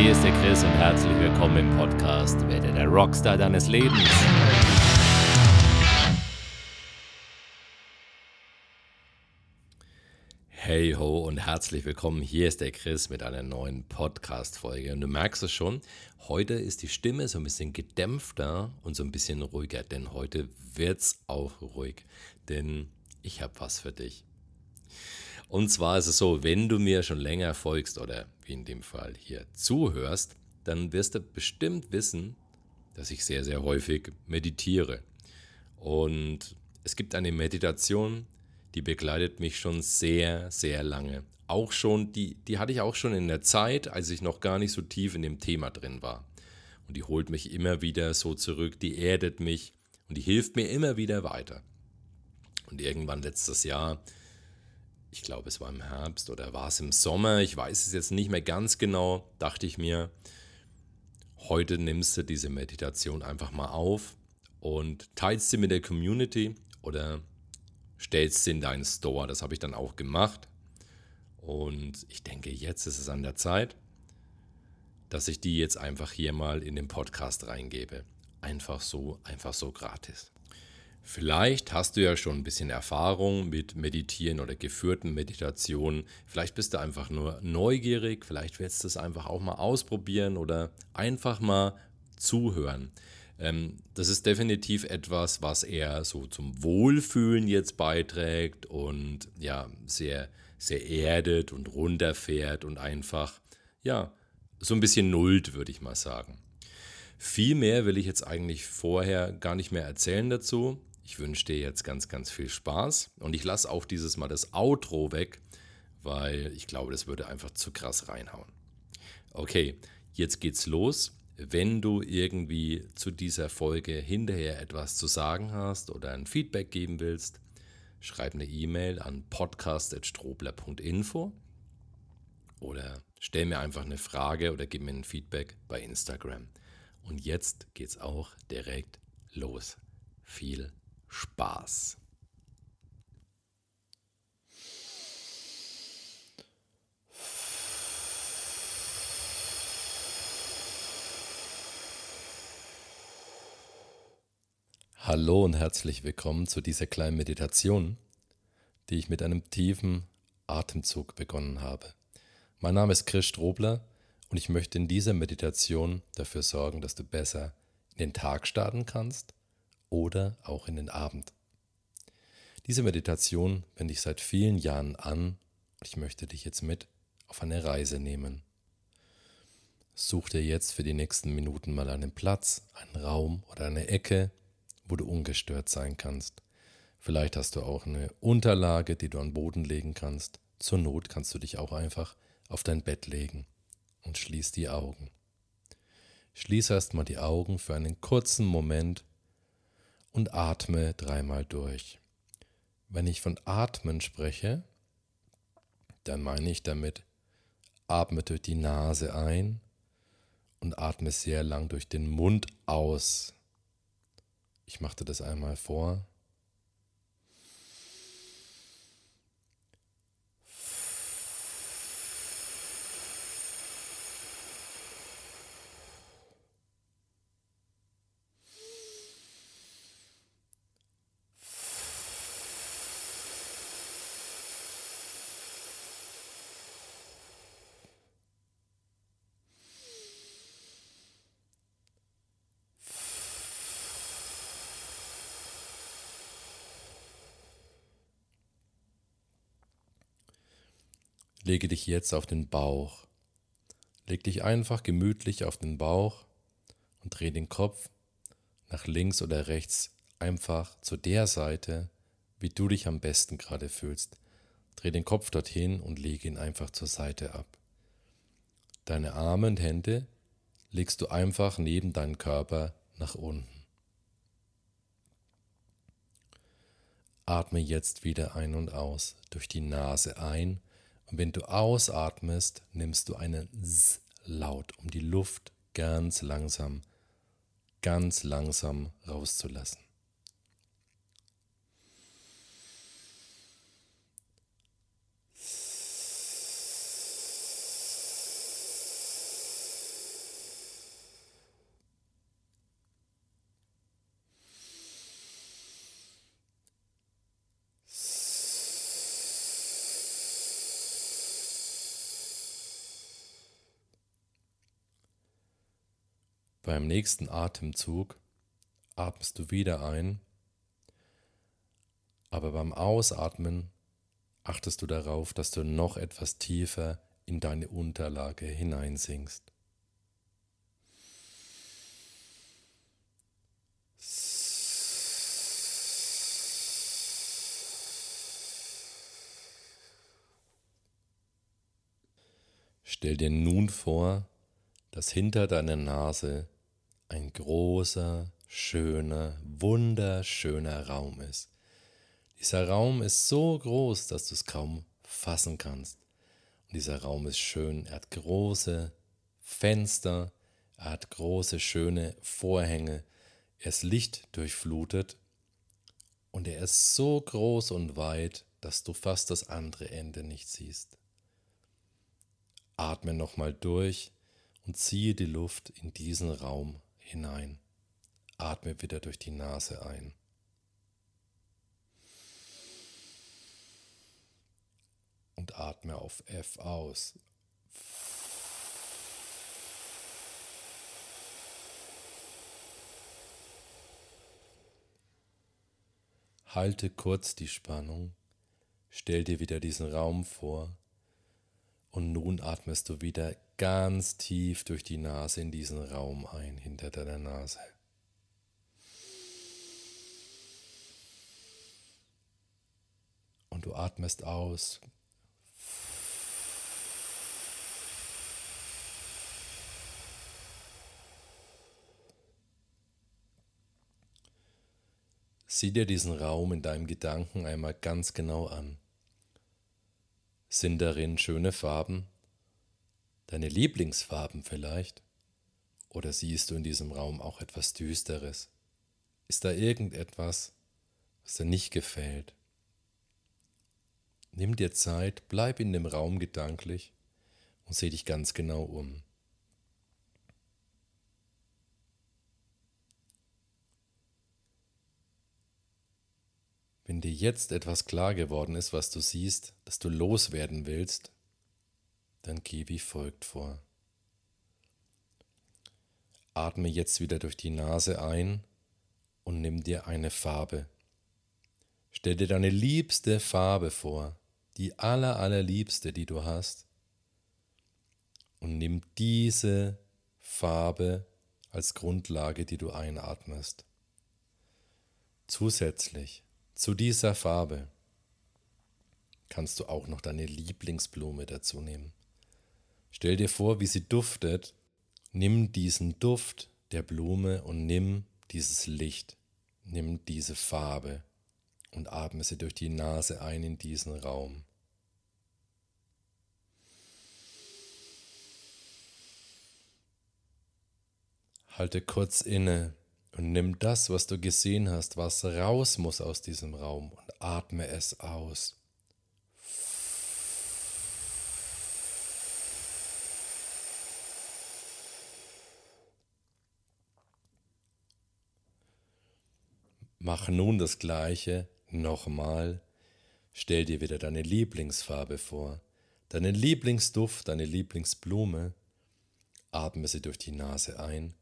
Hier ist der Chris und herzlich willkommen im Podcast Werde der Rockstar deines Lebens. Hey ho und herzlich willkommen. Hier ist der Chris mit einer neuen Podcast-Folge. Und du merkst es schon, heute ist die Stimme so ein bisschen gedämpfter und so ein bisschen ruhiger, denn heute wird's auch ruhig. Denn ich habe was für dich. Und zwar ist es so, wenn du mir schon länger folgst oder wie in dem Fall hier zuhörst, dann wirst du bestimmt wissen, dass ich sehr, sehr häufig meditiere. Und es gibt eine Meditation, die begleitet mich schon sehr, sehr lange. Auch schon, die, die hatte ich auch schon in der Zeit, als ich noch gar nicht so tief in dem Thema drin war. Und die holt mich immer wieder so zurück, die erdet mich und die hilft mir immer wieder weiter. Und irgendwann letztes Jahr ich glaube, es war im Herbst oder war es im Sommer, ich weiß es jetzt nicht mehr ganz genau, dachte ich mir, heute nimmst du diese Meditation einfach mal auf und teilst sie mit der Community oder stellst sie in deinen Store. Das habe ich dann auch gemacht. Und ich denke, jetzt ist es an der Zeit, dass ich die jetzt einfach hier mal in den Podcast reingebe. Einfach so, einfach so gratis. Vielleicht hast du ja schon ein bisschen Erfahrung mit Meditieren oder geführten Meditationen. Vielleicht bist du einfach nur neugierig, vielleicht willst du es einfach auch mal ausprobieren oder einfach mal zuhören. Ähm, das ist definitiv etwas, was eher so zum Wohlfühlen jetzt beiträgt und ja, sehr, sehr erdet und runterfährt und einfach, ja, so ein bisschen nullt, würde ich mal sagen. Viel mehr will ich jetzt eigentlich vorher gar nicht mehr erzählen dazu. Ich wünsche dir jetzt ganz, ganz viel Spaß und ich lasse auch dieses Mal das Outro weg, weil ich glaube, das würde einfach zu krass reinhauen. Okay, jetzt geht's los. Wenn du irgendwie zu dieser Folge hinterher etwas zu sagen hast oder ein Feedback geben willst, schreib eine E-Mail an podcast.strobler.info oder stell mir einfach eine Frage oder gib mir ein Feedback bei Instagram. Und jetzt geht's auch direkt los. Viel Spaß. Hallo und herzlich willkommen zu dieser kleinen Meditation, die ich mit einem tiefen Atemzug begonnen habe. Mein Name ist Chris Strobler und ich möchte in dieser Meditation dafür sorgen, dass du besser in den Tag starten kannst oder auch in den Abend. Diese Meditation wende ich seit vielen Jahren an und ich möchte dich jetzt mit auf eine Reise nehmen. Such dir jetzt für die nächsten Minuten mal einen Platz, einen Raum oder eine Ecke, wo du ungestört sein kannst. Vielleicht hast du auch eine Unterlage, die du an Boden legen kannst. Zur Not kannst du dich auch einfach auf dein Bett legen und schließ die Augen. Schließ erstmal die Augen für einen kurzen Moment und atme dreimal durch. Wenn ich von Atmen spreche, dann meine ich damit, atme durch die Nase ein und atme sehr lang durch den Mund aus. Ich machte das einmal vor. Lege dich jetzt auf den Bauch. Leg dich einfach gemütlich auf den Bauch und dreh den Kopf nach links oder rechts einfach zu der Seite, wie du dich am besten gerade fühlst. Dreh den Kopf dorthin und lege ihn einfach zur Seite ab. Deine Arme und Hände legst du einfach neben deinen Körper nach unten. Atme jetzt wieder ein und aus, durch die Nase ein und wenn du ausatmest, nimmst du einen S-Laut, um die Luft ganz langsam, ganz langsam rauszulassen. Beim nächsten Atemzug atmest du wieder ein, aber beim Ausatmen achtest du darauf, dass du noch etwas tiefer in deine Unterlage hineinsinkst. Stell dir nun vor, dass hinter deiner Nase ein großer, schöner, wunderschöner Raum ist. Dieser Raum ist so groß, dass du es kaum fassen kannst. Und dieser Raum ist schön. Er hat große Fenster, er hat große, schöne Vorhänge, er ist lichtdurchflutet und er ist so groß und weit, dass du fast das andere Ende nicht siehst. Atme nochmal durch und ziehe die Luft in diesen Raum hinein. Atme wieder durch die Nase ein. Und atme auf F aus. Halte kurz die Spannung, stell dir wieder diesen Raum vor und nun atmest du wieder ganz tief durch die Nase in diesen Raum ein, hinter deiner Nase. Und du atmest aus. Sieh dir diesen Raum in deinem Gedanken einmal ganz genau an. Sind darin schöne Farben? Deine Lieblingsfarben vielleicht? Oder siehst du in diesem Raum auch etwas Düsteres? Ist da irgendetwas, was dir nicht gefällt? Nimm dir Zeit, bleib in dem Raum gedanklich und seh dich ganz genau um. Wenn dir jetzt etwas klar geworden ist, was du siehst, dass du loswerden willst, dann geh wie folgt vor. Atme jetzt wieder durch die Nase ein und nimm dir eine Farbe. Stell dir deine liebste Farbe vor, die aller, allerliebste, die du hast, und nimm diese Farbe als Grundlage, die du einatmest. Zusätzlich zu dieser Farbe kannst du auch noch deine Lieblingsblume dazu nehmen. Stell dir vor, wie sie duftet. Nimm diesen Duft der Blume und nimm dieses Licht, nimm diese Farbe und atme sie durch die Nase ein in diesen Raum. Halte kurz inne und nimm das, was du gesehen hast, was raus muss aus diesem Raum und atme es aus. Mach nun das gleiche nochmal. Stell dir wieder deine Lieblingsfarbe vor, deinen Lieblingsduft, deine Lieblingsblume. Atme sie durch die Nase ein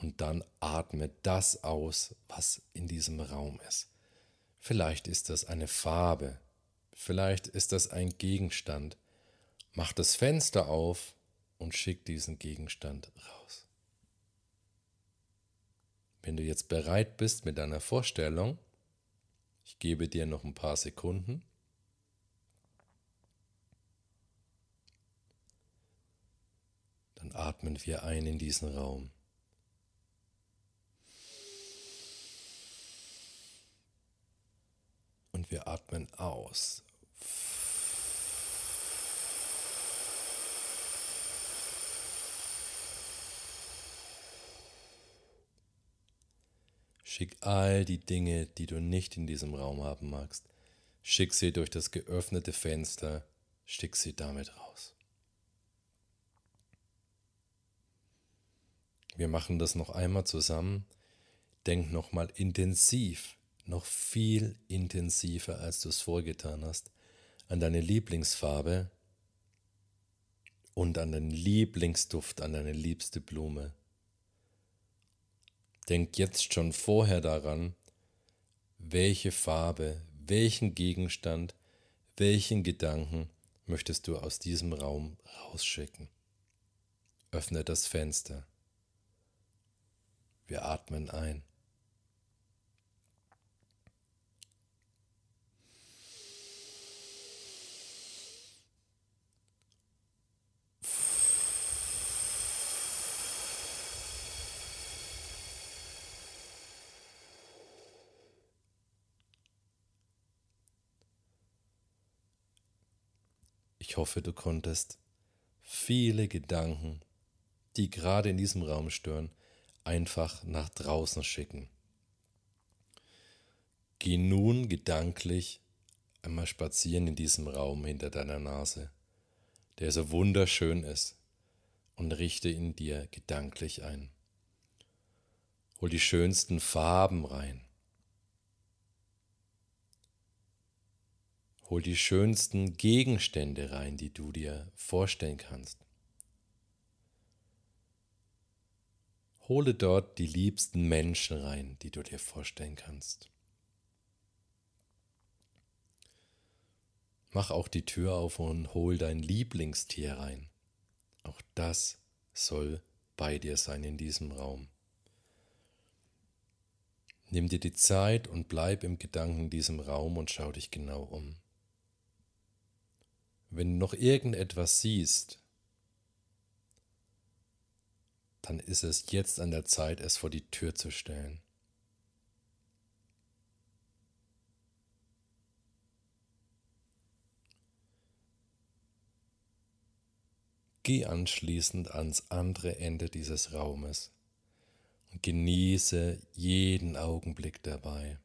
und dann atme das aus, was in diesem Raum ist. Vielleicht ist das eine Farbe, vielleicht ist das ein Gegenstand. Mach das Fenster auf und schick diesen Gegenstand raus. Wenn du jetzt bereit bist mit deiner Vorstellung, ich gebe dir noch ein paar Sekunden. Dann atmen wir ein in diesen Raum. und wir atmen aus. Schick all die Dinge, die du nicht in diesem Raum haben magst, schick sie durch das geöffnete Fenster, schick sie damit raus. Wir machen das noch einmal zusammen. Denk nochmal intensiv noch viel intensiver, als du es vorgetan hast, an deine Lieblingsfarbe und an deinen Lieblingsduft, an deine liebste Blume. Denk jetzt schon vorher daran, welche Farbe, welchen Gegenstand, welchen Gedanken möchtest du aus diesem Raum rausschicken. Öffne das Fenster. Wir atmen ein. Ich hoffe, du konntest viele Gedanken, die gerade in diesem Raum stören, einfach nach draußen schicken. Geh nun gedanklich einmal spazieren in diesem Raum hinter deiner Nase, der so wunderschön ist, und richte ihn dir gedanklich ein. Hol die schönsten Farben rein. Hol die schönsten Gegenstände rein, die du dir vorstellen kannst. Hole dort die liebsten Menschen rein, die du dir vorstellen kannst. Mach auch die Tür auf und hol dein Lieblingstier rein. Auch das soll bei dir sein in diesem Raum. Nimm dir die Zeit und bleib im Gedanken in diesem Raum und schau dich genau um. Wenn du noch irgendetwas siehst, dann ist es jetzt an der Zeit, es vor die Tür zu stellen. Geh anschließend ans andere Ende dieses Raumes und genieße jeden Augenblick dabei.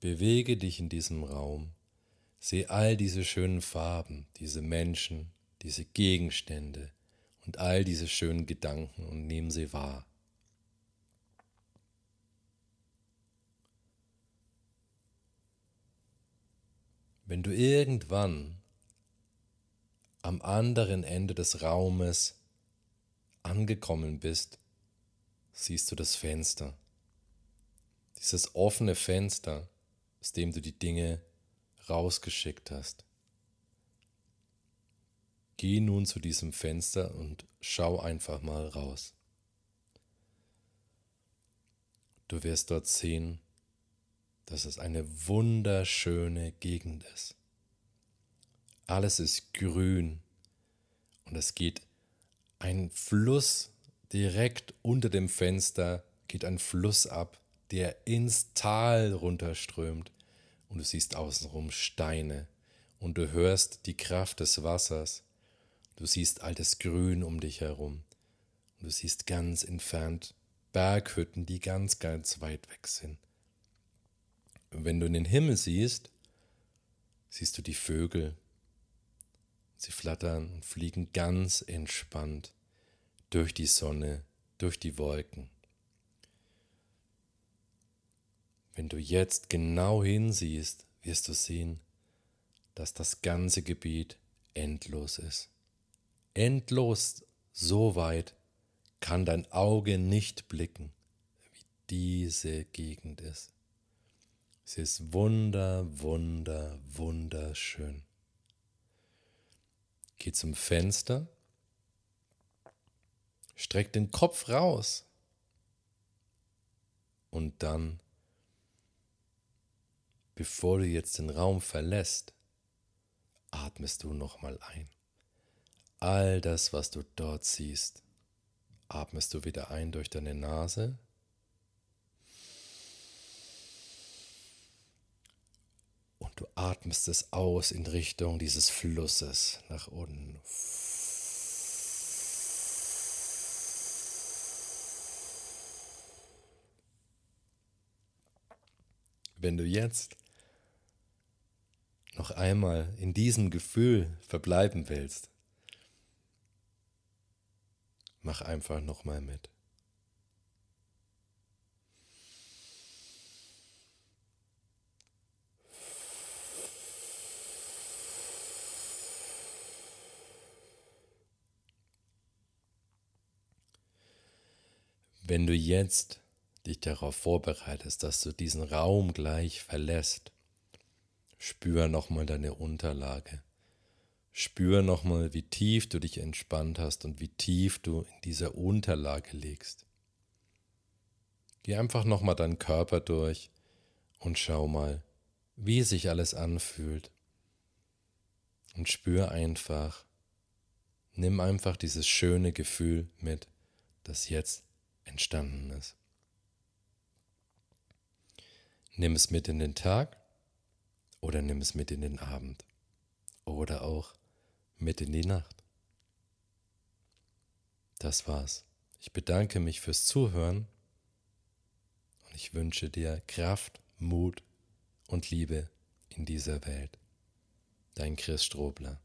Bewege dich in diesem Raum Seh all diese schönen Farben, diese Menschen, diese Gegenstände und all diese schönen Gedanken und nimm sie wahr. Wenn du irgendwann am anderen Ende des Raumes angekommen bist, siehst du das Fenster. Dieses offene Fenster, aus dem du die Dinge rausgeschickt hast. Geh nun zu diesem Fenster und schau einfach mal raus. Du wirst dort sehen, dass es eine wunderschöne Gegend ist. Alles ist grün und es geht ein Fluss direkt unter dem Fenster, geht ein Fluss ab, der ins Tal runterströmt und du siehst außenrum Steine und du hörst die Kraft des Wassers. Du siehst altes Grün um dich herum und du siehst ganz entfernt Berghütten, die ganz, ganz weit weg sind. Und wenn du in den Himmel siehst, siehst du die Vögel. Sie flattern und fliegen ganz entspannt durch die Sonne, durch die Wolken. Wenn du jetzt genau hinsiehst, wirst du sehen, dass das ganze Gebiet endlos ist. Endlos so weit kann dein Auge nicht blicken, wie diese Gegend ist. Sie ist wunder, wunder, wunderschön. Geh zum Fenster, streck den Kopf raus und dann Bevor du jetzt den Raum verlässt, atmest du nochmal ein. All das, was du dort siehst, atmest du wieder ein durch deine Nase. Und du atmest es aus in Richtung dieses Flusses nach unten. Wenn du jetzt noch einmal in diesem Gefühl verbleiben willst, mach einfach noch mal mit. Wenn du jetzt dich darauf vorbereitest, dass du diesen Raum gleich verlässt, spür nochmal deine Unterlage. Spür nochmal, wie tief du dich entspannt hast und wie tief du in dieser Unterlage liegst. Geh einfach nochmal deinen Körper durch und schau mal, wie sich alles anfühlt. Und spür einfach, nimm einfach dieses schöne Gefühl mit, das jetzt entstanden ist. Nimm es mit in den Tag oder nimm es mit in den Abend oder auch mit in die Nacht. Das war's. Ich bedanke mich fürs Zuhören und ich wünsche dir Kraft, Mut und Liebe in dieser Welt. Dein Chris Strobler.